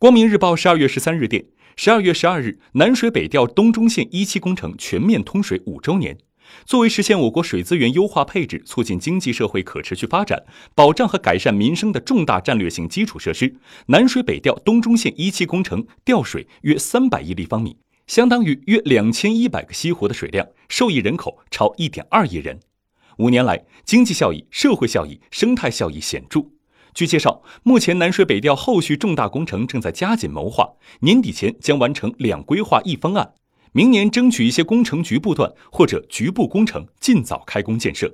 光明日报十二月十三日电，十二月十二日，南水北调东中线一期工程全面通水五周年。作为实现我国水资源优化配置、促进经济社会可持续发展、保障和改善民生的重大战略性基础设施，南水北调东中线一期工程调水约三百亿立方米，相当于约两千一百个西湖的水量，受益人口超一点二亿人。五年来，经济效益、社会效益、生态效益显著。据介绍，目前南水北调后续重大工程正在加紧谋划，年底前将完成两规划一方案。明年争取一些工程局部段或者局部工程尽早开工建设。